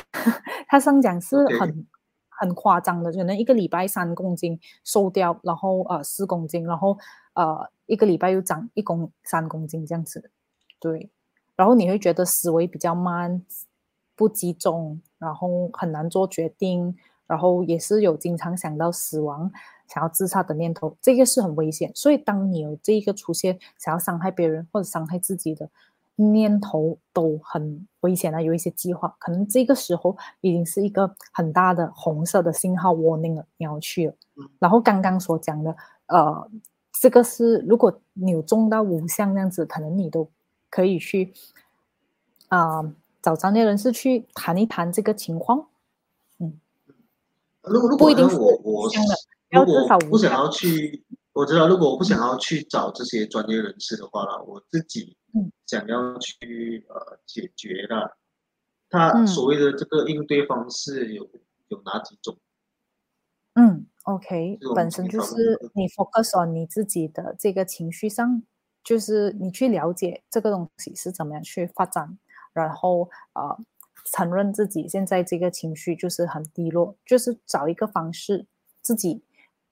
(laughs) 他上讲是很很夸张的，可能一个礼拜三公斤瘦掉，然后呃四公斤，然后呃一个礼拜又长一公三公斤这样子，对，然后你会觉得思维比较慢，不集中，然后很难做决定，然后也是有经常想到死亡、想要自杀的念头，这个是很危险。所以当你有这一个出现，想要伤害别人或者伤害自己的。念头都很危险的，有一些计划，可能这个时候已经是一个很大的红色的信号 warning 了，你要去了。然后刚刚所讲的，呃，这个是如果你有中到五项这样子，可能你都可以去啊找专业人士去谈一谈这个情况。嗯，如果如果我我要至少不想要去，我知道如果我不想要去找这些专业人士的话呢，我自己。想要去呃解决的，他所谓的这个应对方式有有哪几种？嗯，OK，本身就是你 focus on 你自己的这个情绪上，就是你去了解这个东西是怎么样去发展，然后呃承认自己现在这个情绪就是很低落，就是找一个方式自己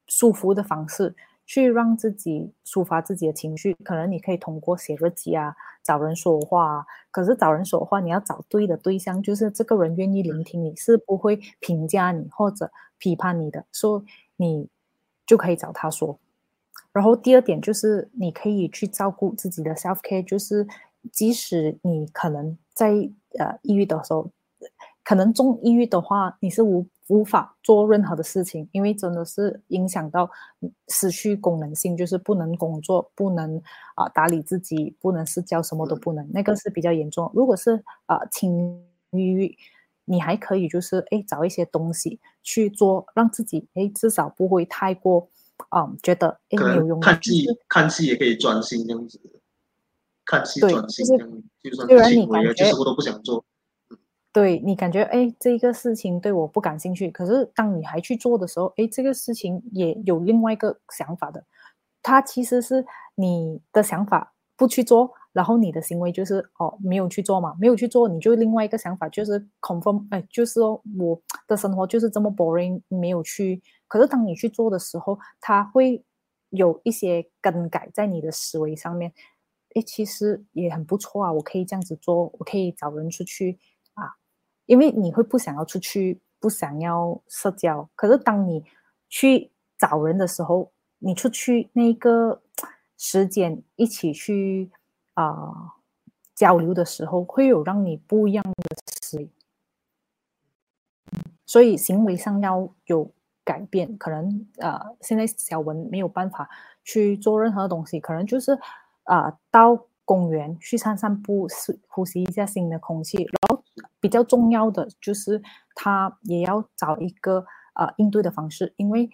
舒服的方式。去让自己抒发自己的情绪，可能你可以通过写日记啊，找人说话。可是找人说话，你要找对的对象，就是这个人愿意聆听你，是不会评价你或者批判你的，说你就可以找他说。然后第二点就是，你可以去照顾自己的 self care，就是即使你可能在呃抑郁的时候，可能中抑郁的话，你是无无法做任何的事情，因为真的是影响到失去功能性，就是不能工作，不能啊打理自己，不能社交，什么都不能，那个是比较严重。如果是啊轻抑郁，你还可以就是哎找一些东西去做，让自己哎至少不会太过啊觉得哎没有用。看戏看戏也可以专心这样子，看戏专心这样，就算轻微啊，就什么都不想做。对你感觉哎，这个事情对我不感兴趣。可是当你还去做的时候，哎，这个事情也有另外一个想法的。它其实是你的想法不去做，然后你的行为就是哦没有去做嘛，没有去做，你就另外一个想法就是 confirm，哎，就是说我的生活就是这么 boring，没有去。可是当你去做的时候，它会有一些更改在你的思维上面。哎，其实也很不错啊，我可以这样子做，我可以找人出去。因为你会不想要出去，不想要社交。可是当你去找人的时候，你出去那个 (tsk) 时间一起去啊交流的时候，会有让你不一样的思维。所以行为上要有改变。可能呃，现在小文没有办法去做任何东西，可能就是啊到。公园去散散步，是呼吸一下新的空气。然后比较重要的就是，他也要找一个呃应对的方式，因为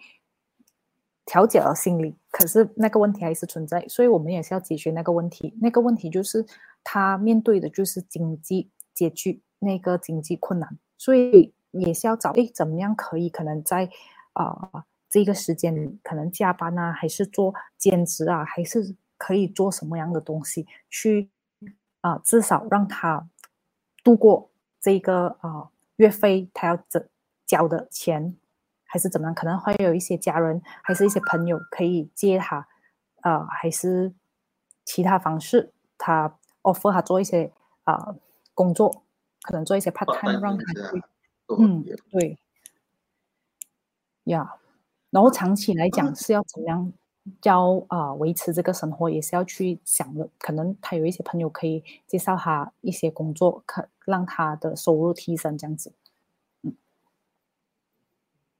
调节了心理，可是那个问题还是存在，所以我们也是要解决那个问题。那个问题就是他面对的就是经济拮据，那个经济困难，所以也是要找诶怎么样可以可能在啊这个时间可能加班啊，还是做兼职啊，还是。可以做什么样的东西去啊？至少让他度过这个啊月费，他要交交的钱，还是怎么样？可能会有一些家人，还是一些朋友可以借他，啊，还是其他方式，他 offer 他做一些啊工作，可能做一些 part time 让他去，嗯，对，呀，然后长期来讲是要怎么样？要啊维持这个生活也是要去想的，可能他有一些朋友可以介绍他一些工作，可让他的收入提升这样子。嗯，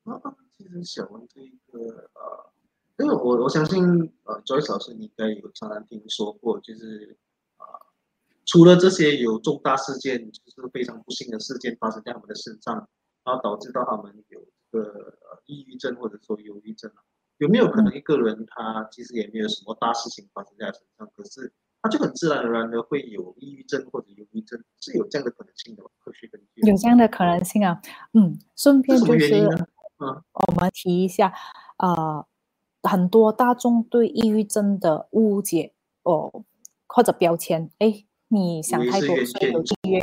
啊，其实小文这一个呃，因为我我相信呃，Joyce 老师你应该有常常听说过，就是啊，除了这些有重大事件，就是非常不幸的事件发生在他们的身上，然后导致到他们有这个呃抑郁症或者说忧郁症啊。有没有可能一个人他其实也没有什么大事情发生在他身上，可是他就很自然而然的会有抑郁症或者忧郁症，是有这样的可能性的吗？科学根据有这样的可能性啊，嗯，顺便就是嗯，我们提一下，呃，很多大众对抑郁症的误解哦，或者标签，哎，你想太多，所以有抑郁，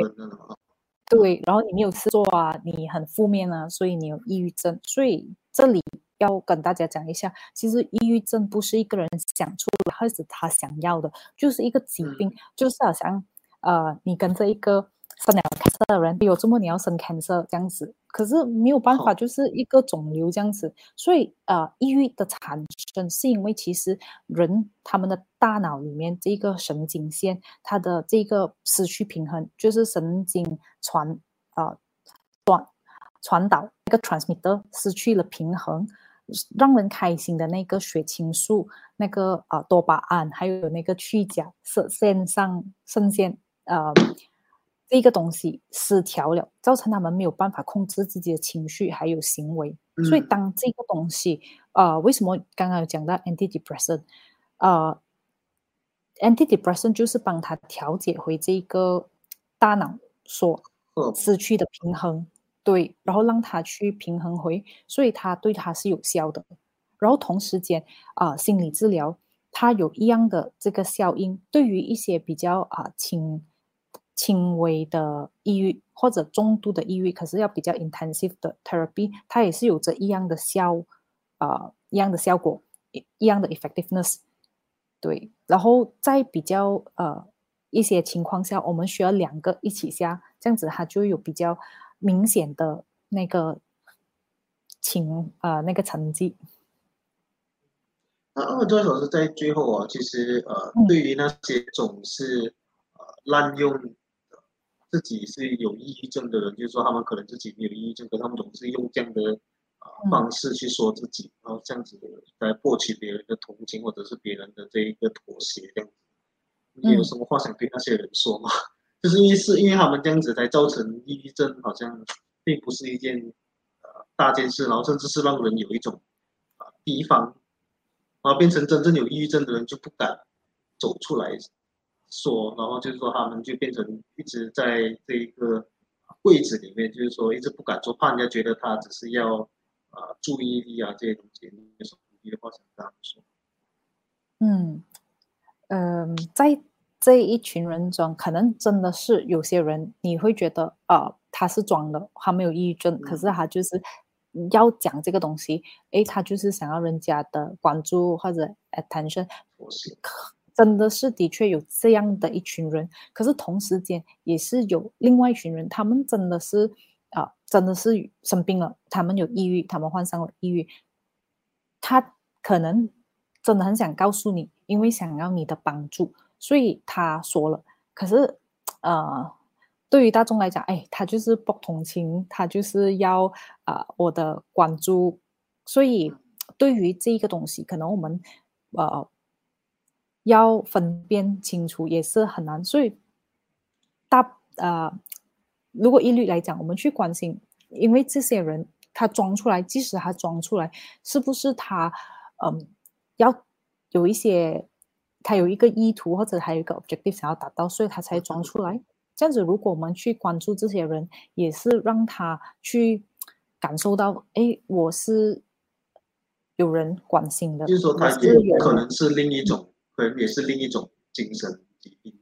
对，然后你没有事做啊，你很负面啊，所以你有抑郁症，所以这里。要跟大家讲一下，其实抑郁症不是一个人想出来或者他想要的，就是一个疾病，就是好像呃，你跟着一个生了 cancer 的人，有这么你要生 cancer 这样子，可是没有办法，就是一个肿瘤这样子。所以呃，抑郁的产生是因为其实人他们的大脑里面这个神经线，它的这个失去平衡，就是神经传啊传传导那个 transmitter 失去了平衡。让人开心的那个血清素、那个啊多巴胺，还有那个去甲肾腺上肾腺，呃，这个东西失调了，造成他们没有办法控制自己的情绪还有行为。所以当这个东西，呃，为什么刚刚有讲到 antidepressant？呃，antidepressant 就是帮他调节回这个大脑所失去的平衡。对，然后让他去平衡回，所以他对他是有效的。然后同时间啊，心理治疗它有一样的这个效应，对于一些比较啊轻轻微的抑郁或者中度的抑郁，可是要比较 intensive 的 therapy，它也是有着一样的效啊一样的效果，一一样的 effectiveness。对，然后在比较呃一些情况下，我们需要两个一起下，这样子它就有比较。明显的那个情呃那个成绩。那二周老师在最后啊，其实呃，对于那些总是呃滥用自己是有抑郁症的人，就是说他们可能自己没有抑郁症，可他们总是用这样的啊方式去说自己，然后这样子来博取别人的同情或者是别人的这一个妥协，这样子。你有什么话想对那些人说吗？就是因为是因为他们这样子才造成抑郁症，好像并不是一件呃大件事，然后甚至是让人有一种啊提防，然后变成真正有抑郁症的人就不敢走出来说，然后就是说他们就变成一直在这一个柜子里面，就是说一直不敢说，怕人家觉得他只是要啊注意力啊这些东西，有什么的话想跟他们说？嗯嗯，在。这一群人中，可能真的是有些人，你会觉得啊，他是装的，他没有抑郁症，可是他就是要讲这个东西，诶，他就是想要人家的关注或者 attention，真的是的确有这样的一群人，可是同时间也是有另外一群人，他们真的是啊，真的是生病了，他们有抑郁，他们患上了抑郁，他可能真的很想告诉你，因为想要你的帮助。所以他说了，可是，呃，对于大众来讲，哎，他就是不同情，他就是要啊我的关注。所以对于这个东西，可能我们呃要分辨清楚也是很难。所以大呃，如果一律来讲，我们去关心，因为这些人他装出来，即使他装出来，是不是他嗯要有一些。他有一个意图，或者还有一个 objective 想要达到，所以他才装出来。这样子，如果我们去关注这些人，也是让他去感受到，哎，我是有人关心的。就是说，他也可能是另一种，可能也是另一种精神疾病。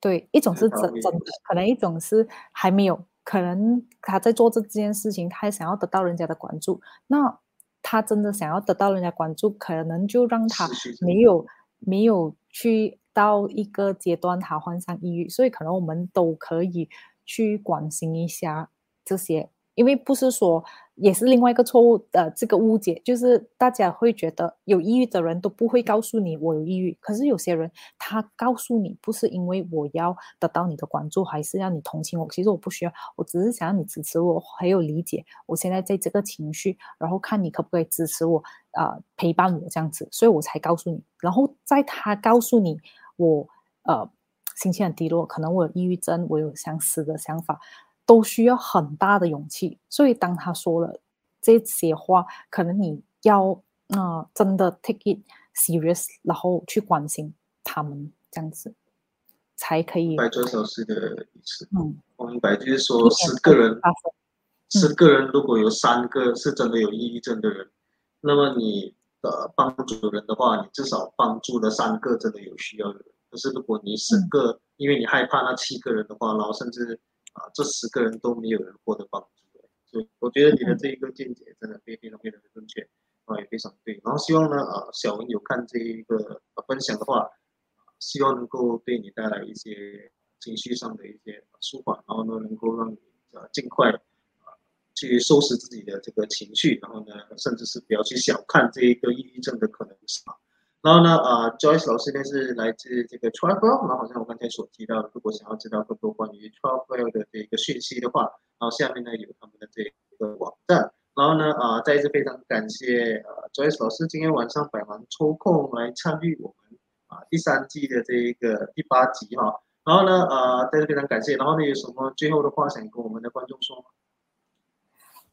对，一种是真真的，可能一种是还没有，可能他在做这件事情，他想要得到人家的关注。那他真的想要得到人家关注，可能就让他没有。没有去到一个阶段，他患上抑郁，所以可能我们都可以去关心一下这些。因为不是说，也是另外一个错误的这个误解，就是大家会觉得有抑郁的人都不会告诉你我有抑郁，可是有些人他告诉你，不是因为我要得到你的关注，还是要你同情我。其实我不需要，我只是想要你支持我，还有理解我现在在这个情绪，然后看你可不可以支持我啊，陪伴我这样子，所以我才告诉你。然后在他告诉你我呃心情很低落，可能我有抑郁症，我有相似的想法。都需要很大的勇气，所以当他说了这些话，可能你要啊真的 take it serious，然后去关心他们这样子，才可以。白做小事的意思，嗯，我明白，就是说十个人，十个人如果有三个是真的有抑郁症的人，那么你的帮助人的话，你至少帮助了三个真的有需要的人。可是如果你十个，因为你害怕那七个人的话，然后甚至。啊，这十个人都没有人获得帮助，所以我觉得你的这一个见解真的非非常非常的正确，啊，也非常对。然后希望呢，啊，小文有看这一个分享的话，希望能够对你带来一些情绪上的一些舒缓，然后呢，能够让你啊尽快啊去收拾自己的这个情绪，然后呢，甚至是不要去小看这一个抑郁症的可能性。然后呢，呃，Joyce 老师呢是来自这个 Travel，然后好像我刚才所提到的，如果想要知道更多关于 Travel 的这个讯息的话，然后下面呢有他们的这个网站。然后呢，啊，再一次非常感谢呃 Joyce 老师今天晚上百忙抽空来参与我们啊第三季的这一个第八集哈。然后呢，呃，再次非常感谢。然后呢，有什么最后的话想跟我们的观众说吗？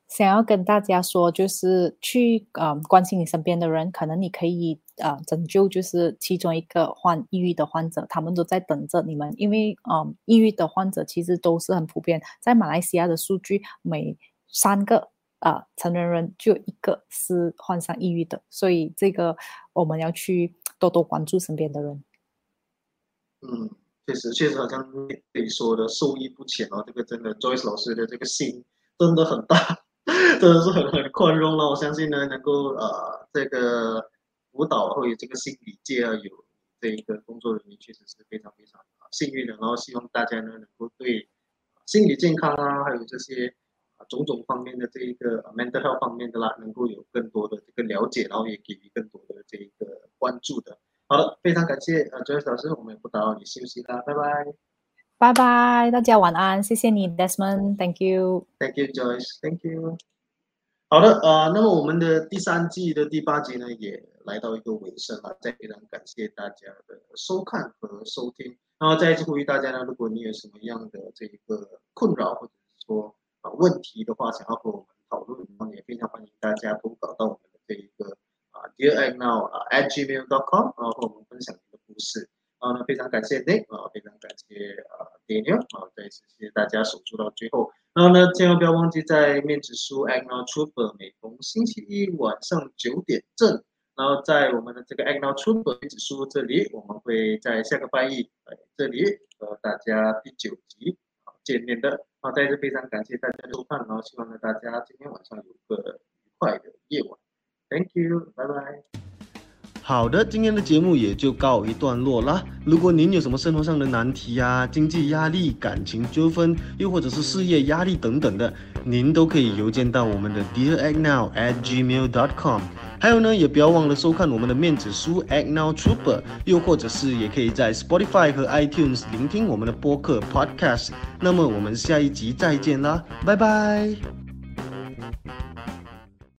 想要跟大家说，就是去呃关心你身边的人，可能你可以呃拯救，就是其中一个患抑郁的患者，他们都在等着你们。因为嗯，抑郁的患者其实都是很普遍，在马来西亚的数据，每三个啊成年人就有一个是患上抑郁的，所以这个我们要去多多关注身边的人。嗯，确实，确实好像你说的受益不浅哦，这个真的，Joyce 老师的这个心真的很大。(laughs) 真的是很很宽容了，我相信呢，能够呃这个辅导或者这个心理界啊有这一个工作人员，确实是非常非常幸运的。然后希望大家呢能够对心理健康啊，还有这些啊种种方面的这一个 mental health 方面的啦，能够有更多的这个了解，然后也给予更多的这一个关注的。好了，非常感谢呃 j o y 老师，我们也不打扰你休息啦，拜拜。拜拜，大家晚安，谢谢你，Desmond，Thank you，Thank you Joyce，Thank you。好的，呃，那么我们的第三季的第八集呢，也来到一个尾声了，再非常感谢大家的收看和收听，然后再一次呼吁大家呢，如果你有什么样的这一个困扰或者是说啊问题的话，想要和我们讨论，然后也非常欢迎大家投稿到我们的这一个啊 Dear Egg Now 啊 at gmail.com，然后和我们分享你的故事。啊，那非常感谢 Nick 啊，非常感谢啊 Daniel 啊，再一次谢谢大家守住到最后。然后呢，千万不要忘记在面子书 Agno Trooper 每逢星期一晚上九点正，然后在我们的这个 Agno Trooper 面子书这里，我们会在下个翻译呃这里和大家第九集啊见面的。好，再次非常感谢大家收看，然后希望呢大家今天晚上有个愉快的夜晚。Thank you，拜拜。好的，今天的节目也就告一段落啦。如果您有什么生活上的难题啊、经济压力、感情纠纷，又或者是事业压力等等的，您都可以邮件到我们的 Dear Act Now at gmail dot com。还有呢，也不要忘了收看我们的面子书 Act Now Trooper，又或者是也可以在 Spotify 和 iTunes 聆听我们的播客 Podcast。那么我们下一集再见啦，拜拜。